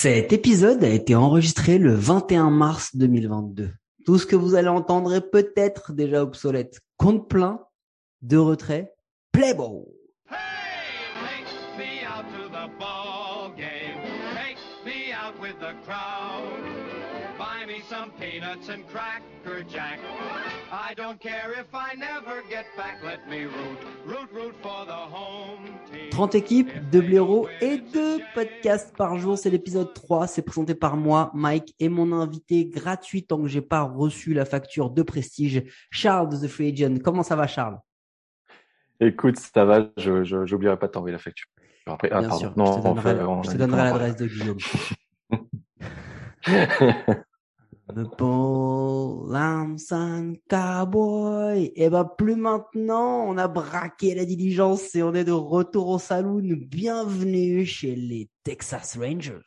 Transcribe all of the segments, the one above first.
Cet épisode a été enregistré le 21 mars 2022. Tout ce que vous allez entendre est peut-être déjà obsolète. Compte plein, de retrait, the ball. I don't care if I never get back. Let me root, root, root for the home team. 30 équipes, 2 blaireaux et 2 podcasts par jour. C'est l'épisode 3. C'est présenté par moi, Mike, et mon invité gratuit tant que j'ai pas reçu la facture de prestige, Charles de The Free Agent. Comment ça va, Charles? Écoute, ça va, je, je, j'oublierai pas de t'envoyer la facture. Après, ah, Bien pardon. sûr, Non, je te on donnerai, fait- on je a te dit donnerai qu'on en l'adresse de Guillaume. The Paul Lamson Cowboy. Et ben plus maintenant, on a braqué la diligence et on est de retour au saloon. Bienvenue chez les Texas Rangers.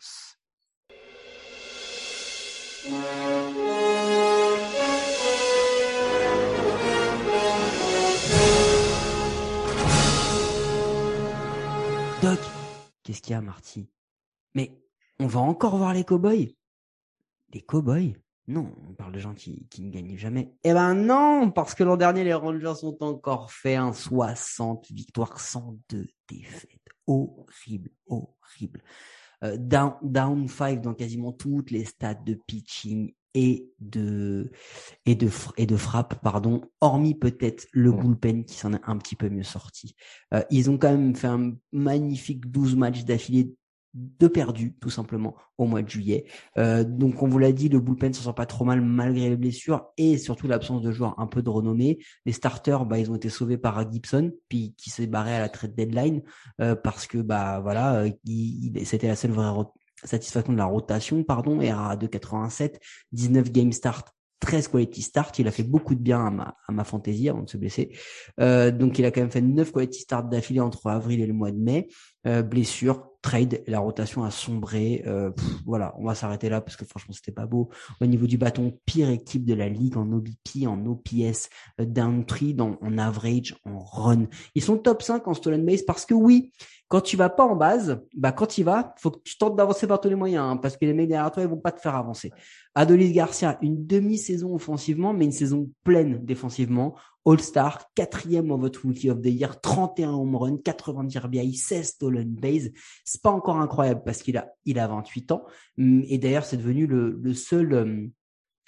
Doc, qu'est-ce qu'il y a, Marty? Mais on va encore voir les cowboys? Les cowboys? Non, on parle de gens qui, qui ne gagnent jamais. Eh ben non, parce que l'an dernier, les Rangers ont encore fait un 60 victoires, 102 défaites. Horrible, horrible. Euh, down, down 5 dans quasiment toutes les stats de pitching et de et de et de frappe pardon hormis peut-être le Mm. bullpen qui s'en est un petit peu mieux sorti euh, ils ont quand même fait un magnifique 12 matchs d'affilée de perdus, tout simplement, au mois de juillet. Euh, donc, on vous l'a dit, le bullpen s'en sort pas trop mal malgré les blessures et surtout l'absence de joueurs un peu de renommée. Les starters, bah, ils ont été sauvés par Gibson, puis qui s'est barré à la trade deadline euh, parce que, bah, voilà, euh, c'était la seule vraie satisfaction de la rotation, pardon, ERA 2,87, 19 game start. 13 quality start, il a fait beaucoup de bien à ma, à ma fantaisie avant de se blesser. Donc il a quand même fait 9 quality start d'affilée entre avril et le mois de mai. Blessure, trade, la rotation a sombré. Euh, voilà, on va s'arrêter là parce que franchement c'était pas beau. Au niveau du bâton, pire équipe de la ligue en OBP, en OPS, euh, down 3, dans, en average, en run. Ils sont top 5 en stolen base parce que oui, quand tu vas pas en base, bah quand y vas, faut que tu tentes d'avancer par tous les moyens hein, parce que les mecs derrière toi ils vont pas te faire avancer. Adolis Garcia, une demi-saison offensivement, mais une saison pleine défensivement. All-Star, quatrième en votre Rookie of the Year, 31 home run, 90 RBI, 16 stolen base. C'est pas encore incroyable parce qu'il a, il a 28 ans. Et d'ailleurs, c'est devenu le, le seul, hum,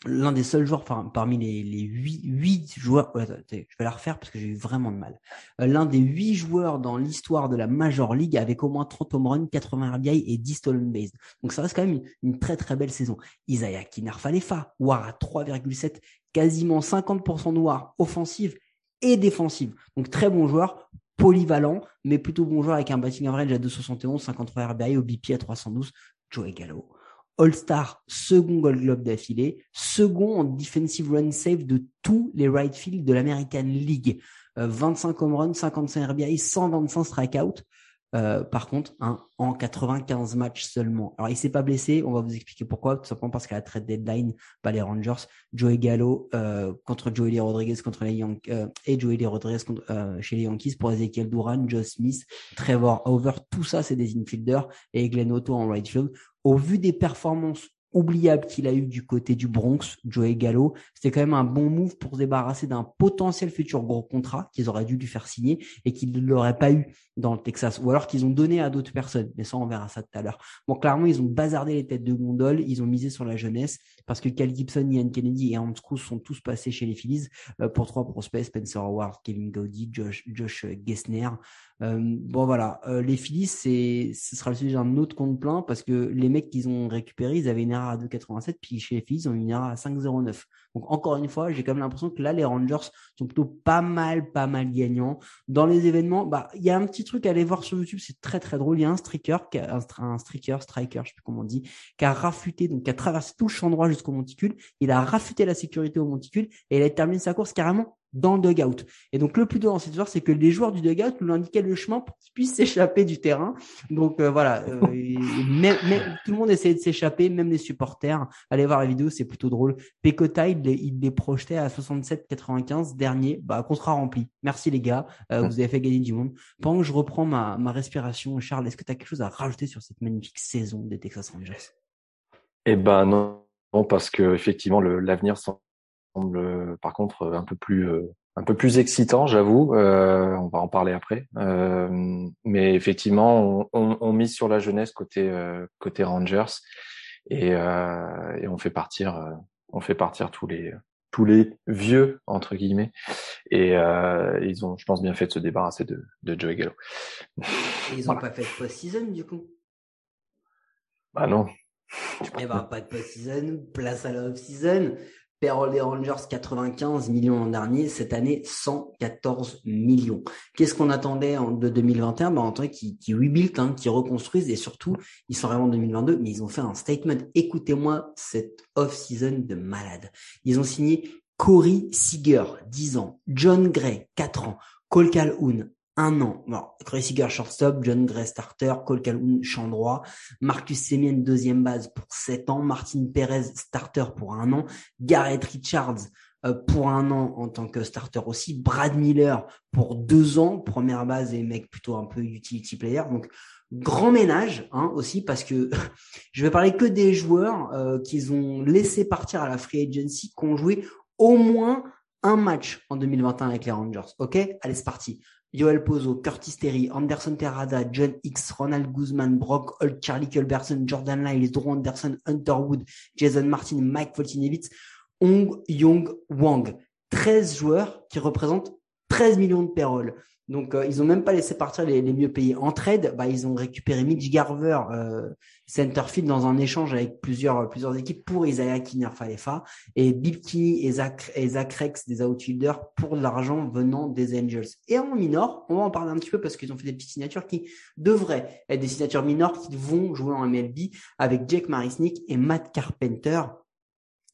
l'un des seuls joueurs par- parmi les, les 8, huit joueurs, ouais, attendez, je vais la refaire parce que j'ai eu vraiment de mal. Euh, L'un des 8 joueurs dans l'histoire de la Major League avec au moins 30 home runs, 80 RBI et 10 stolen base. Donc ça reste quand même une, très très belle saison. Isaiah Kinarfalefa, WAR à 3,7, quasiment 50% de WAR offensive et défensive. Donc très bon joueur, polyvalent, mais plutôt bon joueur avec un batting average à 2,71, 53 RBI, OBP à 312, Joey Gallo. All-Star, second Gold Globe d'affilée, second en defensive run save de tous les right field de l'American League. Euh, 25 home runs, 55 RBI, 125 strikeouts. Euh, par contre, hein, en 95 matchs seulement. Alors, il s'est pas blessé. On va vous expliquer pourquoi. Tout simplement parce qu'à la trade deadline, bah, les Rangers, Joey Gallo euh, contre Joey Rodriguez contre les Yankees euh, et Joey Rodriguez contre, euh, chez les Yankees pour Ezekiel Duran, Joe Smith, Trevor Over. Tout ça, c'est des infielders et Glenn Otto en right field. Au vu des performances oubliables qu'il a eu du côté du Bronx, Joey Gallo, c'était quand même un bon move pour se débarrasser d'un potentiel futur gros contrat qu'ils auraient dû lui faire signer et qu'ils ne l'auraient pas eu dans le Texas, ou alors qu'ils ont donné à d'autres personnes. Mais ça, on verra ça tout à l'heure. Bon, clairement, ils ont bazardé les têtes de gondole, ils ont misé sur la jeunesse, parce que Cal Gibson, Ian Kennedy et Hans Cruz sont tous passés chez les Phillies euh, pour trois prospects, Spencer Howard, Kevin Gaudy, Josh, Josh Gessner. Euh, bon, voilà, euh, les Phillies, c'est, ce sera le sujet d'un autre compte plein, parce que les mecs qu'ils ont récupérés, ils avaient une à 2,87, puis chez les Phillies, ils ont à 5,09. Donc, encore une fois, j'ai quand même l'impression que là, les Rangers sont plutôt pas mal, pas mal gagnants. Dans les événements, bah, il y a un petit truc à aller voir sur YouTube, c'est très très drôle. Il y a un a- un, un streaker, striker, je sais plus comment on dit, qui a rafuté, donc qui a traversé tout le champ droit jusqu'au monticule. Il a rafuté la sécurité au monticule et il a terminé sa course carrément dans le dugout. Et donc le plus dur dans cette histoire, c'est que les joueurs du dugout nous indiquaient le chemin pour qu'ils puissent s'échapper du terrain. Donc euh, voilà, euh, et même, même- tout le monde essayait de s'échapper, même les supporters. Allez voir la vidéo, c'est plutôt drôle. Pekotai, il les, il les projetait à 67-95, dernier, bah, contrat rempli. Merci les gars, euh, vous avez fait gagner du monde. Pendant que je reprends ma, ma respiration, Charles, est-ce que tu as quelque chose à rajouter sur cette magnifique saison des Texas Rangers? Eh ben non, non parce que effectivement l'avenir semble par contre un peu plus euh, un peu plus excitant, j'avoue. Euh, on va en parler après. Euh, mais effectivement, on, on, mise sur la jeunesse côté euh, côté Rangers et, euh, et, on fait partir euh, on fait partir tous les tous les vieux entre guillemets et ils ont, je pense, bien fait de se débarrasser de, de Joey Gallo. Ils ont pas fait de post-season du coup? Bah non. Eh ben pas de post-season, place à la off-season. Payroll des Rangers 95 millions l'an dernier, cette année 114 millions. Qu'est-ce qu'on attendait en, de 2021 ben, On attendait qu'ils qu rebuild, hein, qu'ils reconstruisent et surtout, ils sont vraiment en 2022, mais ils ont fait un statement. Écoutez-moi cette off-season de malade. Ils ont signé Corey Seager, 10 ans, John Gray, 4 ans, Cole Calhoun, un an. Chris Seager, shortstop, John Gray, starter, Cole Calhoun, champ droit, Marcus Semien, deuxième base pour 7 ans, Martin Perez, starter pour un an, Garrett Richards euh, pour un an en tant que starter aussi, Brad Miller pour deux ans, première base et mec plutôt un peu utility player. Donc, grand ménage hein, aussi parce que je vais parler que des joueurs euh, qu'ils ont laissé partir à la free agency, qui ont joué au moins un match en 2021 avec les Rangers. Ok? Allez, c'est parti. Yoel Pozo, Curtis Terry, Anderson Terrada, John X, Ronald Guzman, Brock Holt, Charlie Culberson, Jordan Lyles, Drew Anderson, Hunter Wood, Jason Martin, Mike Foltinevitz, Ong Yong Wang. 13 joueurs qui représentent 13 millions de payroll. Donc, euh, ils ont même pas laissé partir les, les, mieux payés. En trade, bah, ils ont récupéré Mitch Garver, euh, centerfield, dans un échange avec plusieurs plusieurs équipes pour Isaiah Kinner Falefa et Zach, et Zach Rex des outfielders pour de l'argent venant des Angels. Et en minor, on va en parler un petit peu parce qu'ils ont fait des petites signatures qui devraient être des signatures mineures qui vont jouer en MLB avec Jake Marisnick et Matt Carpenter.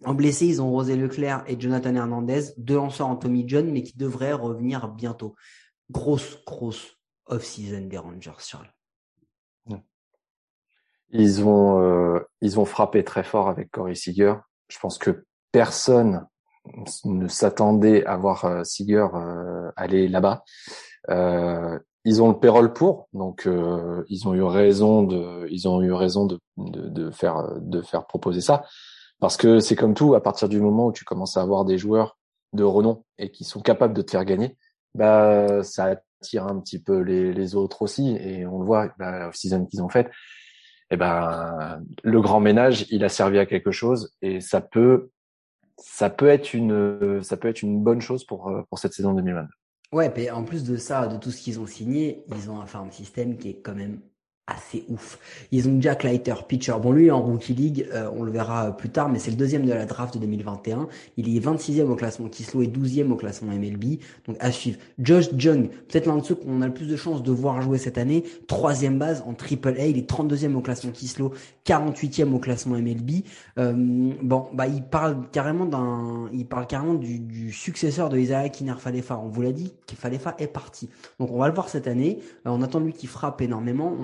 En blessé, ils ont Rosé Leclerc et Jonathan Hernandez, deux lanceurs en Tommy John, mais qui devraient revenir bientôt grosse, grosse off-season des Rangers, Charles. Ils ont, euh, ils ont frappé très fort avec Corey Seager. Je pense que personne ne s'attendait à voir euh, Seager euh, aller là-bas. Euh, ils ont le payroll pour, donc euh, ils ont eu raison de, ils ont eu raison de, de, de, faire, de faire proposer ça, parce que c'est comme tout, à partir du moment où tu commences à avoir des joueurs de renom et qui sont capables de te faire gagner, bah ça attire un petit peu les, les autres aussi et on le voit bah, la season qu'ils ont faite eh ben le grand ménage il a servi à quelque chose et ça peut ça peut être une ça peut être une bonne chose pour pour cette saison 2022 ouais et en plus de ça de tout ce qu'ils ont signé ils ont un farm système qui est quand même assez ouf. Ils ont Jack Leiter, pitcher. Bon, lui, en Rookie League, euh, on le verra plus tard, mais c'est le deuxième de la draft de 2021. Il est 26e au classement Kislo et 12e au classement MLB. Donc, à suivre. Josh Jung, peut-être l'un de ceux qu'on a le plus de chances de voir jouer cette année. Troisième base en Triple A. Il est 32e au classement Kislo, 48e au classement MLB. Euh, bon, bah, il parle carrément d'un, il parle carrément du, du successeur de Isaiah Kiner Falefa. On vous l'a dit, Falefa est parti. Donc, on va le voir cette année. Euh, on attend lui qui frappe énormément.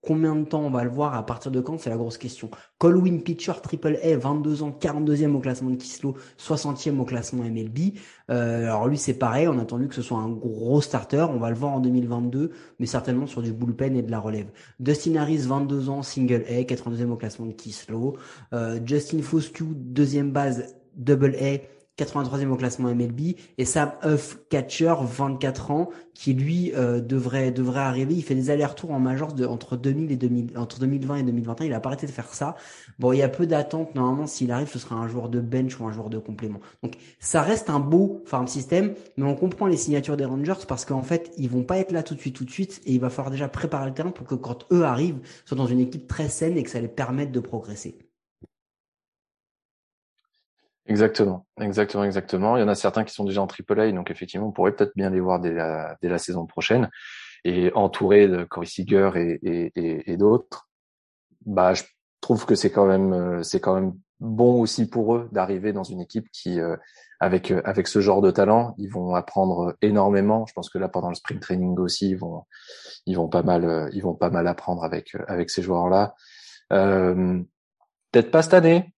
Combien de temps on va le voir À partir de quand C'est la grosse question. Colwyn Pitcher, Triple A, 22 ans, 42e au classement de Kislo, 60e au classement MLB. Euh, alors lui, c'est pareil. On a attendu que ce soit un gros starter. On va le voir en 2022, mais certainement sur du bullpen et de la relève. Dustin Harris, 22 ans, Single A, 82e au classement de Kislo. Euh, Justin Foscue, deuxième base, Double A, 83e au classement MLB, et Sam Huff, catcher, 24 ans, qui lui euh, devrait devrait arriver. Il fait des allers-retours en major de, entre 2000 et 2000, entre 2020 et 2021. Il a pas arrêté de faire ça. Bon, il y a peu d'attente. Normalement, s'il arrive, ce sera un joueur de bench ou un joueur de complément. Donc, ça reste un beau farm system, mais on comprend les signatures des Rangers parce qu'en fait, ils vont pas être là tout de suite, tout de suite, et il va falloir déjà préparer le terrain pour que quand eux arrivent, soient dans une équipe très saine et que ça les permette de progresser. Exactement, exactement, exactement. Il y en a certains qui sont déjà en AAA, donc effectivement, on pourrait peut-être bien les voir dès la, dès la saison prochaine. Et entouré de Corey Seager et, et, et, d'autres, bah, je trouve que c'est quand même, euh, c'est quand même bon aussi pour eux d'arriver dans une équipe qui, euh, avec euh, avec ce genre de talent, ils vont apprendre énormément. Je pense que là, pendant le spring training aussi, ils vont, ils vont pas mal, ils vont pas mal apprendre avec avec ces joueurs-là. Euh, peut-être pas cette année,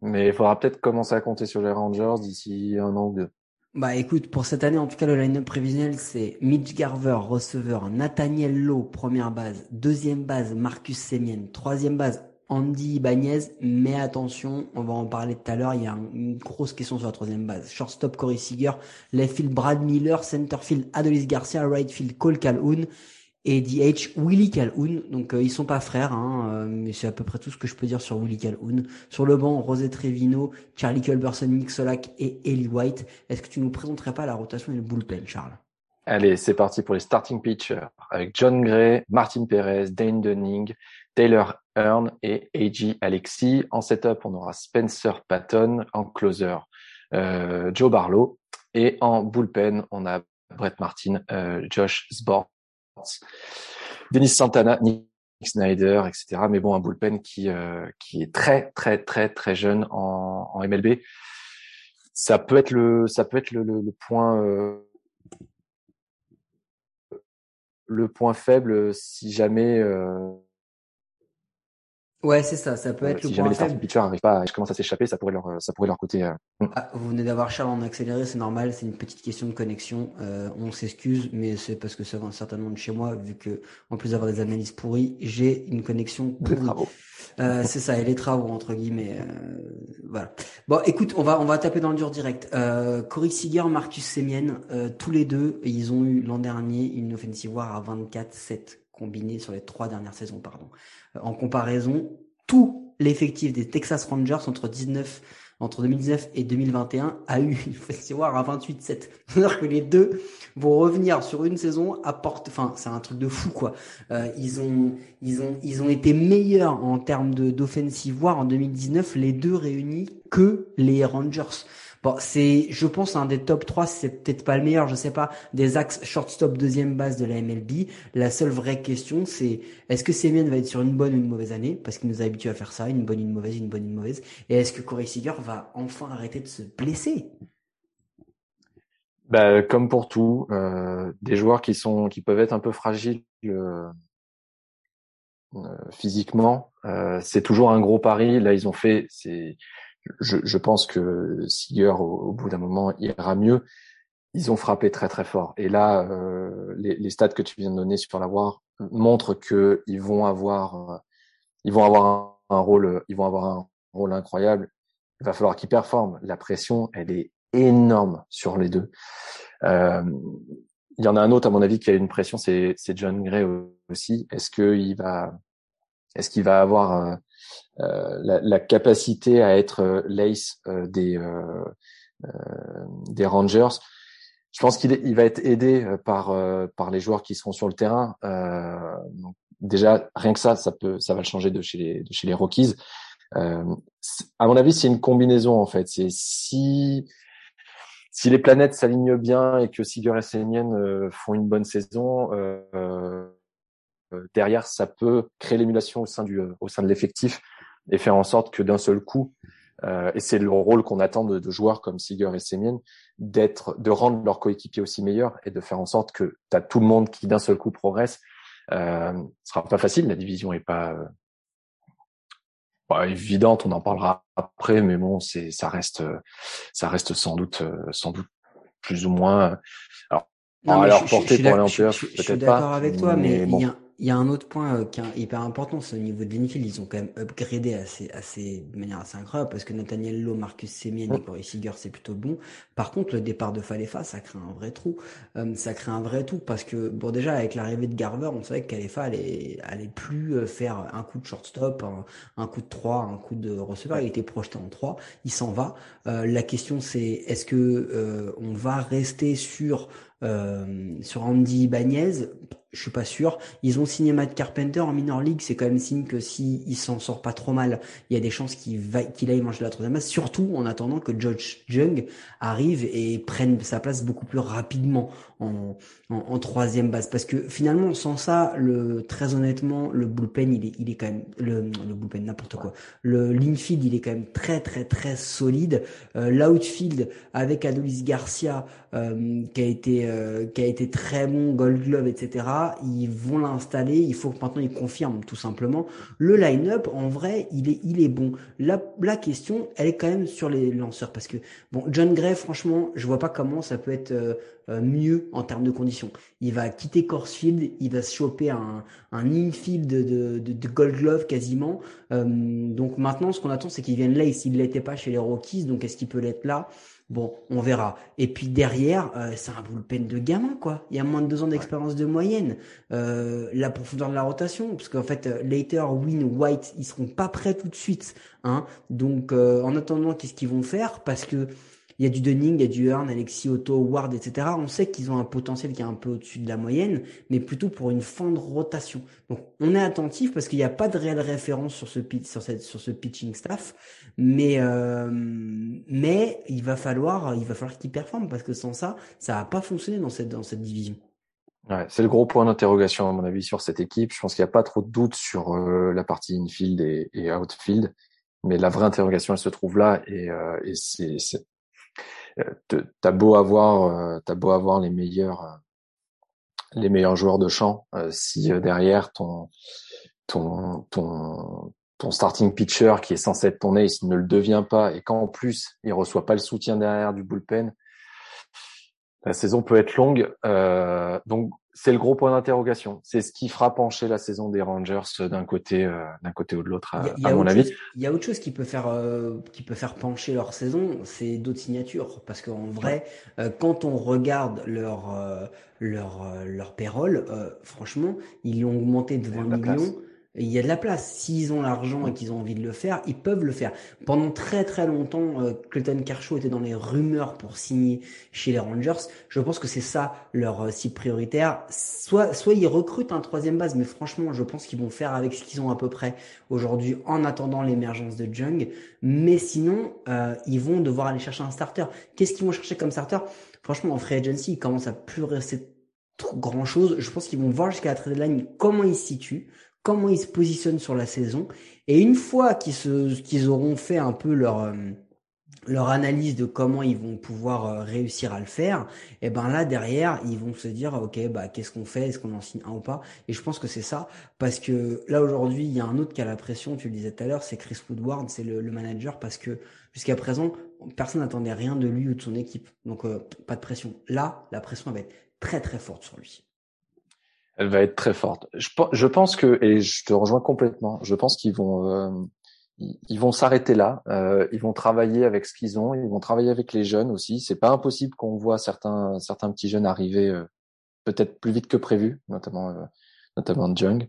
Mais il faudra peut-être commencer à compter sur les Rangers d'ici un an ou deux. Bah écoute, pour cette année, en tout cas, le line-up prévisionnel, c'est Mitch Garver, receveur, Nathaniel Lowe, première base, deuxième base, Marcus Semien, troisième base, Andy Ibanez, mais attention, on va en parler tout à l'heure, il y a une grosse question sur la troisième base. Shortstop Corey Seager, left field Brad Miller, center field Adolis Garcia, right field Cole Calhoun et DH Willie Calhoun. Donc euh, ils sont pas frères, hein, euh, mais c'est à peu près tout ce que je peux dire sur Willie Calhoun. Sur le banc, Rosé Trevino, Charlie Culberson, Nick Solak et Ellie White. Est-ce que tu nous présenterais pas la rotation et le bullpen, Charles? Allez, c'est parti pour les starting pitchers avec John Gray, Martin Perez, Dane Dunning, Taylor Hearn et A.J. Alexis. En setup, on aura Spencer Patton. En closer, euh, Joe Barlow. Et en bullpen, on a Brett Martin, euh, Josh Sports, Denis Santana, Nick Snyder, etc. Mais bon, un bullpen qui euh, qui est très très très très jeune en, en, MLB. Ça peut être le ça peut être le, le, le point euh, le point faible si jamais euh, Ouais, c'est ça, ça peut être si le jamais les starting pitchers arrivent pas, commencent à s'échapper, ça pourrait leur ça pourrait leur coûter. euh, Ah, vous venez d'avoir Charles en accéléré, c'est normal, c'est une petite question de connexion. Euh, on s'excuse, mais c'est parce que ça vient certainement de chez moi, vu que en plus d'avoir des analyses pourries, j'ai une connexion pourrie. travaux. Euh, c'est ça, et les travaux entre guillemets. euh, voilà. Bon, écoute, on va on va taper dans le dur direct. Euh, Corey Seager, Marcus Semien, euh, tous les deux, ils ont eu l'an dernier une offensive war à 24-7 combinée sur les trois dernières saisons, pardon. Euh, en comparaison, tout l'effectif des Texas Rangers entre 19 entre 2019 et 2021 a eu une war à 28-7. C'est-à-dire que les deux vont revenir sur une saison à porte, enfin, c'est un truc de fou, quoi. Euh, ils ont, ils ont, ils ont été meilleurs en termes de, d'offensive war en 2019, les deux réunis que les Rangers. Bon, c'est, je pense, un des top 3, c'est peut-être pas le meilleur, je sais pas, des axes shortstop deuxième base de la MLB. La seule vraie question, c'est, est-ce que Semien va être sur une bonne ou une mauvaise année? Parce qu'il nous a habitués à faire ça, une bonne, une mauvaise, une bonne, une mauvaise. Et est-ce que Corey Seager va enfin arrêter de se blesser? Bah, comme pour tout, euh, des joueurs qui peuvent être un peu fragiles euh, euh, physiquement, c'est toujours un gros pari. Là, ils ont fait, je, je pense que Seager au, au bout d'un moment ira mieux. Ils ont frappé très très fort. Et là, euh, les, les stats que tu viens de donner sur la War montrent que ils vont avoir, euh, ils vont avoir un, rôle, ils vont avoir un rôle incroyable. Il va falloir qu'ils performent. La pression, elle est énorme sur les deux. Euh, il y en a un autre, à mon avis, qui a une pression, c'est John Gray aussi. Est-ce qu'il va, est-ce qu'il va avoir euh, la, la capacité à être euh, l'ace euh, des euh, euh, des Rangers Je pense qu'il il va être aidé euh, par euh, par les joueurs qui seront sur le terrain. Euh, donc déjà, rien que ça, ça peut, ça va le changer de chez les de chez les Rockies. Euh, à mon avis, c'est une combinaison en fait. C'est si si les planètes s'alignent bien et que Seager et Semien euh, font une bonne saison, euh, euh, derrière, ça peut créer l'émulation au sein du euh, au sein de l'effectif et faire en sorte que d'un seul coup, euh, et c'est le rôle qu'on attend de, de joueurs comme Seager et Semien, d'être, de rendre leurs coéquipiers aussi meilleurs et de faire en sorte que tu as tout le monde qui d'un seul coup progresse. Euh, ce sera pas facile, la division est pas euh, évidente, on en parlera après, mais bon, c'est ça reste euh, ça reste sans doute euh, sans doute plus ou moins alors Non, leur je- je- je pour aller en je suis peut-être d'accord pas, avec toi, mais mais il bon. y a, il y a un autre point euh, qui est hyper important, c'est au niveau de l'infield. Ils ont quand même upgradé assez, assez, de manière assez incroyable parce que Nathaniel Lowe, Marcus Semien et. Corey Seager, c'est plutôt bon. Par contre, le départ de Falefa, ça crée un vrai trou. Euh, ça crée un vrai trou parce que, bon, déjà, avec l'arrivée de Garver, on savait que Falefa allait, allait plus euh, faire un coup de shortstop, un, un coup de 3, un coup de receveur. Il était projeté en 3. Il s'en va. Euh, la question, c'est est-ce que euh, on va rester sur euh, sur Andy Ibanez, je suis pas sûr. Ils ont signé Matt Carpenter en minor league, c'est quand même signe que si il s'en sort pas trop mal, il y a des chances qu'il va qu'il aille manger la troisième base, surtout en attendant que George Jung arrive et prenne sa place beaucoup plus rapidement en, en, en troisième base. Parce que finalement, sans ça, le très honnêtement, le bullpen, il est, il est quand même le, le bullpen, n'importe quoi. Le l'infield, il est quand même très très très solide. Euh, L'outfield avec Adolis Garcia, euh, qui a été euh, qui a été très bon, Gold Glove, etc. Ils vont l'installer. Il faut que maintenant ils confirment tout simplement. Le line-up, en vrai, il est, il est bon. La, la question, elle est quand même sur les lanceurs parce que bon, John Gray, franchement, je vois pas comment ça peut être euh, euh, mieux en termes de conditions. Il va quitter Corsfield, il va se choper un, un infield de, de, de, Gold Glove quasiment. donc maintenant, ce qu'on attend, c'est qu'il vienne là. S'il l'était pas chez les Rockies, donc est-ce qu'il peut l'être là? Bon, on verra. Et puis derrière, euh, c'est un bullpen de gamin, quoi. Il y a moins de deux ans d'expérience de moyenne. Euh, la profondeur de la rotation, parce qu'en fait, euh, Later, Win, White, ils seront pas prêts tout de suite. Hein. Donc, en attendant, qu'est-ce qu'ils vont faire? Parce que il y a du Dunning, il y a du Hearn, Alexis Otto, Ward, etc. On sait qu'ils ont un potentiel qui est un peu au-dessus de la moyenne, mais plutôt pour une fin de rotation. Donc on est attentif parce qu'il n'y a pas de réelle référence sur ce pitching staff, mais euh, mais il va falloir il va falloir qu'ils performent parce que sans ça, ça va pas fonctionner dans cette division. Ouais, c'est le gros point d'interrogation à mon avis sur cette équipe. Je pense qu'il n'y a pas trop de doute sur euh, la partie infield et, outfield, mais la vraie interrogation elle se trouve là et, euh, c'est t'as beau avoir, euh, t'as beau avoir les meilleurs, euh, les meilleurs joueurs de champ, si derrière ton, ton, ton, ton starting pitcher qui est censé être ton ace ne le devient pas et qu'en plus il reçoit pas le soutien derrière du bullpen, la saison peut être longue. Euh, donc c'est le gros point d'interrogation. C'est ce qui fera pencher la saison des Rangers d'un côté, euh, d'un côté ou de l'autre, à, mon avis. Il y a autre chose qui peut faire, euh, qui peut faire pencher leur saison, c'est d'autres signatures. Parce qu'en vrai, euh, quand on regarde leur, leur, leur payroll, franchement, ils l'ont augmenté de 20 millions il y a de la place. S'ils ont l'argent et qu'ils ont envie de le faire, ils peuvent le faire. Pendant très très longtemps, euh, Clayton Kershaw était dans les rumeurs pour signer chez les Rangers. Je pense que c'est ça leur euh, cible prioritaire. Soit, soit ils recrutent un troisième base, mais franchement, je pense qu'ils vont faire avec ce qu'ils ont à peu près aujourd'hui en attendant l'émergence de Jung. Mais sinon, euh, ils vont devoir aller chercher un starter. Qu'est-ce qu'ils vont chercher comme starter? Franchement, en free agency, ils commencent à plus rester trop grand chose. Je pense qu'ils vont voir jusqu'à la trade deadline comment ils se situent comment ils se positionnent sur la saison. Et une fois qu'ils auront fait un peu leur, euh, leur analyse de comment ils vont pouvoir euh, réussir à le faire, et ben là derrière ils vont se dire ok bah qu'est-ce qu'on fait, est-ce qu'on en signe un ou pas? Et je pense que c'est ça parce que là aujourd'hui il y a un autre qui a la pression, tu le disais tout à l'heure, c'est Chris Woodward, c'est le, manager parce que jusqu'à présent personne n'attendait rien de lui ou de son équipe, donc euh, pas de pression. Là la pression va être très très forte sur lui. Elle va être très forte. Je, pense que, et je te rejoins complètement, je pense qu'ils vont, euh, ils vont s'arrêter là. Euh, ils vont travailler avec ce qu'ils ont. Ils vont travailler avec les jeunes aussi. C'est pas impossible qu'on voit certains, certains petits jeunes arriver euh, peut-être plus vite que prévu, notamment, notamment Jung.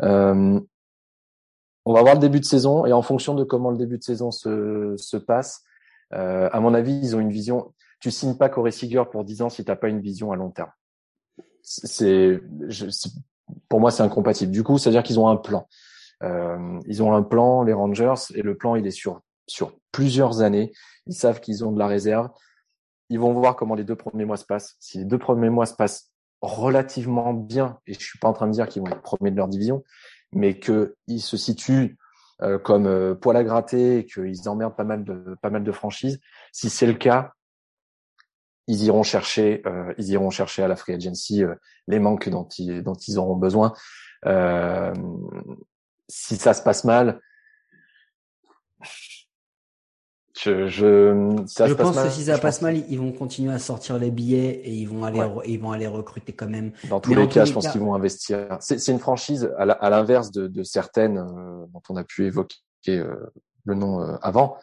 On va voir le début de saison et en fonction de comment le début de saison se, se passe, à mon avis, ils ont une vision. Tu signes pas Corey Seager pour 10 ans si t'as pas une vision à long terme c'est pour moi c'est incompatible. Du coup, c'est-à-dire qu'ils ont un plan. Euh, ils ont un plan, les Rangers, et le plan il est sur sur plusieurs années. Ils savent qu'ils ont de la réserve. Ils vont voir comment les deux premiers mois se passent. Si les deux premiers mois se passent relativement bien, et je suis pas en train de dire qu'ils vont être premiers de leur division, mais qu'ils se situent euh, comme euh, poil à gratter et qu'ils emmerdent pas mal de pas mal de franchises. Si c'est le cas, ils iront chercher, euh, ils iront chercher à la free agency euh, les manques dont ils, dont ils auront besoin. Euh, si ça se passe mal, je, je, ça je pense que si ça passe mal, ils vont continuer à sortir les billets et ils vont aller, ils vont aller recruter quand même. Dans tous les cas, je pense qu'ils vont investir. C'est une franchise à l'inverse de, de, certaines euh, dont on a pu évoquer euh, le nom avant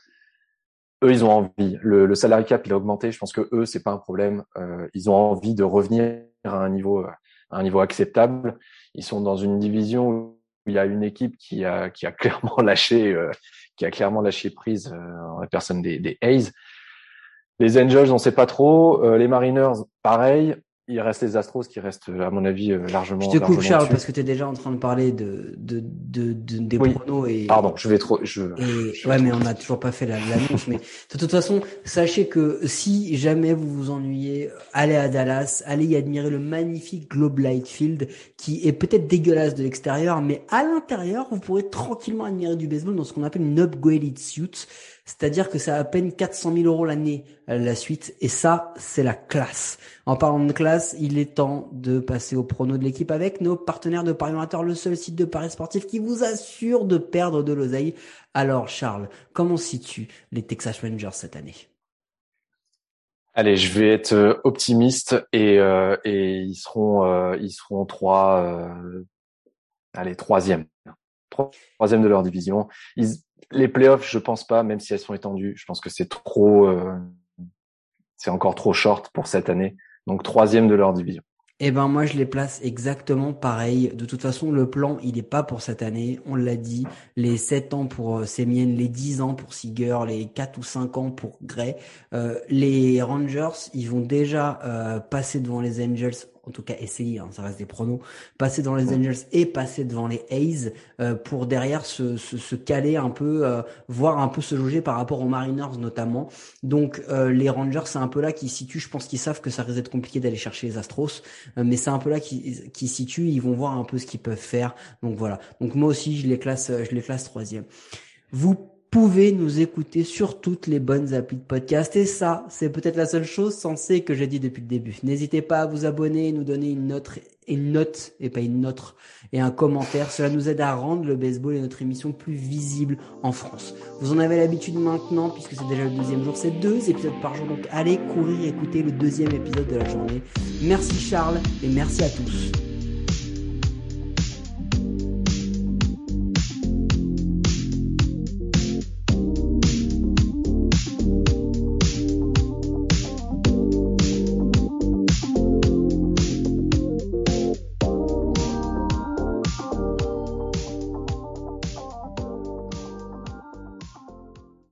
eux, ils ont envie. Le, le cap, il a augmenté. Je pense que eux, c'est pas un problème. Euh, ils ont envie de revenir à un niveau, à un niveau acceptable. Ils sont dans une division où il y a une équipe qui a, qui a clairement lâché, euh, qui a clairement lâché prise euh, en la personne des, des. Les Angels, on sait pas trop. Euh, les Mariners, pareil il reste les Astros qui restent, à mon avis, euh, largement. Je te coupe, Charles, parce que tu es déjà en train de parler de, de, de, de des pronos et. Pardon, je vais trop. Je, et, ouais, mais on n'a toujours pas fait l'annonce. mais de toute façon, sachez que si jamais vous vous ennuyez, allez à Dallas, allez y admirer le magnifique Globe Light Field qui est peut-être dégueulasse de l'extérieur, mais à l'intérieur, vous pourrez tranquillement admirer du baseball dans ce qu'on appelle une upgraded suit. C'est-à-dire que c'est à peine 400 000 euros l'année la suite. Et ça, c'est la classe. En parlant de classe, il est temps de passer au prono de l'équipe avec nos partenaires de Paris Amateur, le seul site de Paris sportif qui vous assure de perdre de l'oseille. Alors Charles, comment situe les Texas Rangers cette année? Allez, je vais être euh, optimiste et, euh, et ils seront euh, ils seront trois euh, allez troisième troisième de leur division. Les playoffs, je pense pas, même si elles sont étendues, je pense que c'est trop c'est encore trop short pour cette année. Donc troisième de leur division. Eh ben moi je les place exactement pareil. De toute façon le plan il est pas pour cette année, on l'a dit. Les 7 ans pour euh, Semien, les 10 ans pour Seager, les 4 ou 5 ans pour Gray. Euh, les Rangers ils vont déjà euh, passer devant les Angels en tout cas essayer, hein, ça reste des pronos, passer dans les Angels et passer devant les A's euh, pour derrière se, se, se, caler un peu, euh, voir un peu se jauger par rapport aux Mariners notamment. Donc euh, les Rangers, c'est un peu là qui situent, je pense qu'ils savent que ça risque d'être compliqué d'aller chercher les Astros, mais c'est un peu là qui, qui situent, ils vont voir un peu ce qu'ils peuvent faire. Donc voilà. Donc moi aussi, je les classe, je les classe troisième. Vous pouvez nous écouter sur toutes les bonnes applis de podcast. Et ça, c'est peut-être la seule chose sensée que j'ai dit depuis le début. N'hésitez pas à vous abonner, nous donner une note, une note et pas une note et un commentaire. Cela nous aide à rendre le baseball et notre émission plus visible en France. Vous en avez l'habitude maintenant puisque c'est déjà le deuxième jour. C'est deux épisodes par jour. Donc allez courir écouter le deuxième épisode de la journée. Merci Charles et merci à tous.